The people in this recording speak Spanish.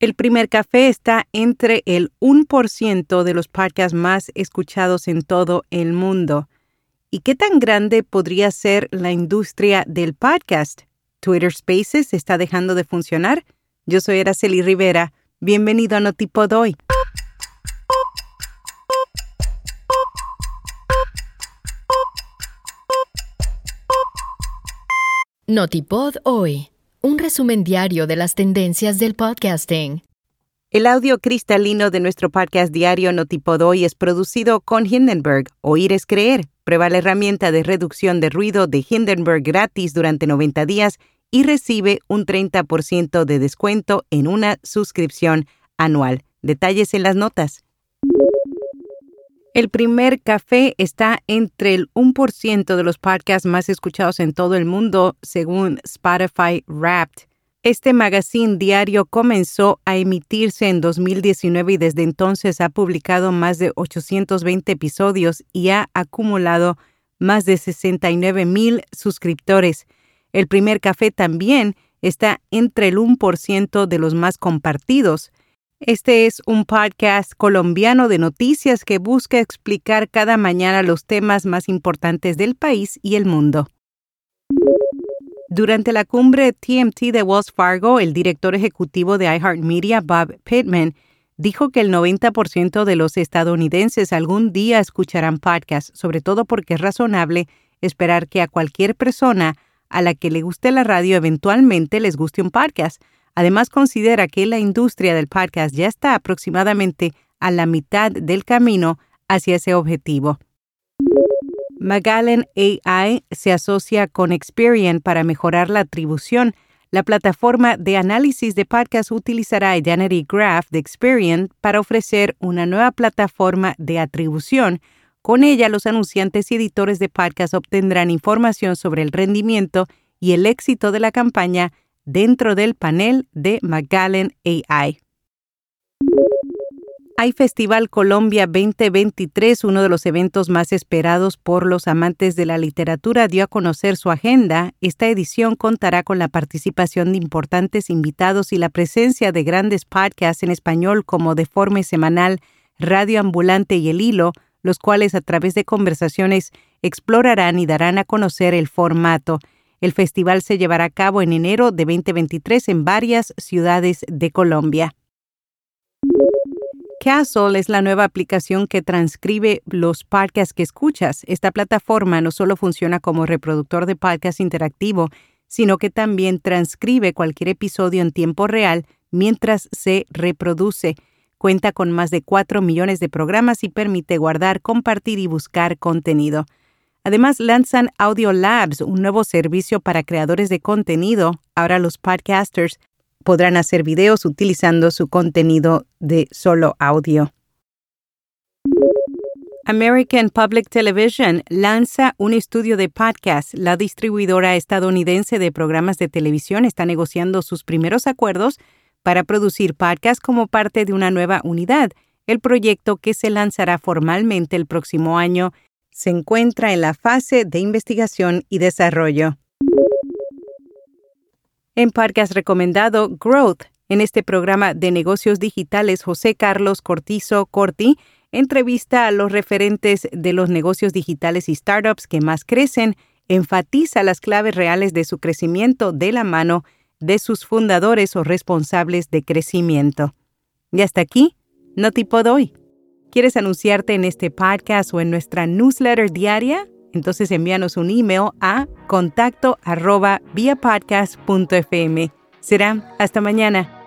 El primer café está entre el 1% de los podcasts más escuchados en todo el mundo. ¿Y qué tan grande podría ser la industria del podcast? ¿Twitter Spaces está dejando de funcionar? Yo soy Araceli Rivera. Bienvenido a Notipod hoy. Notipod hoy un resumen diario de las tendencias del podcasting. El audio cristalino de nuestro podcast diario Notipodoy es producido con Hindenburg. Oír es creer. Prueba la herramienta de reducción de ruido de Hindenburg gratis durante 90 días y recibe un 30% de descuento en una suscripción anual. Detalles en las notas. El primer café está entre el 1% de los podcasts más escuchados en todo el mundo, según Spotify Wrapped. Este magazine diario comenzó a emitirse en 2019 y desde entonces ha publicado más de 820 episodios y ha acumulado más de 69 mil suscriptores. El primer café también está entre el 1% de los más compartidos. Este es un podcast colombiano de noticias que busca explicar cada mañana los temas más importantes del país y el mundo. Durante la cumbre TMT de Wells Fargo, el director ejecutivo de iHeartMedia, Bob Pittman, dijo que el 90% de los estadounidenses algún día escucharán podcasts, sobre todo porque es razonable esperar que a cualquier persona a la que le guste la radio eventualmente les guste un podcast Además, considera que la industria del podcast ya está aproximadamente a la mitad del camino hacia ese objetivo. Magellan AI se asocia con Experian para mejorar la atribución. La plataforma de análisis de podcast utilizará Identity Graph de Experian para ofrecer una nueva plataforma de atribución. Con ella, los anunciantes y editores de podcast obtendrán información sobre el rendimiento y el éxito de la campaña dentro del panel de Magellan AI. Hay Festival Colombia 2023, uno de los eventos más esperados por los amantes de la literatura, dio a conocer su agenda. Esta edición contará con la participación de importantes invitados y la presencia de grandes podcasts en español como Deforme Semanal, Radio Ambulante y El Hilo, los cuales a través de conversaciones explorarán y darán a conocer el formato. El festival se llevará a cabo en enero de 2023 en varias ciudades de Colombia. Castle es la nueva aplicación que transcribe los podcasts que escuchas. Esta plataforma no solo funciona como reproductor de podcast interactivo, sino que también transcribe cualquier episodio en tiempo real mientras se reproduce. Cuenta con más de 4 millones de programas y permite guardar, compartir y buscar contenido. Además, lanzan Audio Labs, un nuevo servicio para creadores de contenido. Ahora los podcasters podrán hacer videos utilizando su contenido de solo audio. American Public Television lanza un estudio de podcast. La distribuidora estadounidense de programas de televisión está negociando sus primeros acuerdos para producir podcasts como parte de una nueva unidad, el proyecto que se lanzará formalmente el próximo año se encuentra en la fase de investigación y desarrollo. En podcast recomendado Growth. En este programa de negocios digitales, José Carlos Cortizo Corti entrevista a los referentes de los negocios digitales y startups que más crecen, enfatiza las claves reales de su crecimiento de la mano de sus fundadores o responsables de crecimiento. Y hasta aquí, no tipo doy. ¿Quieres anunciarte en este podcast o en nuestra newsletter diaria? Entonces envíanos un email a contacto arroba Será hasta mañana.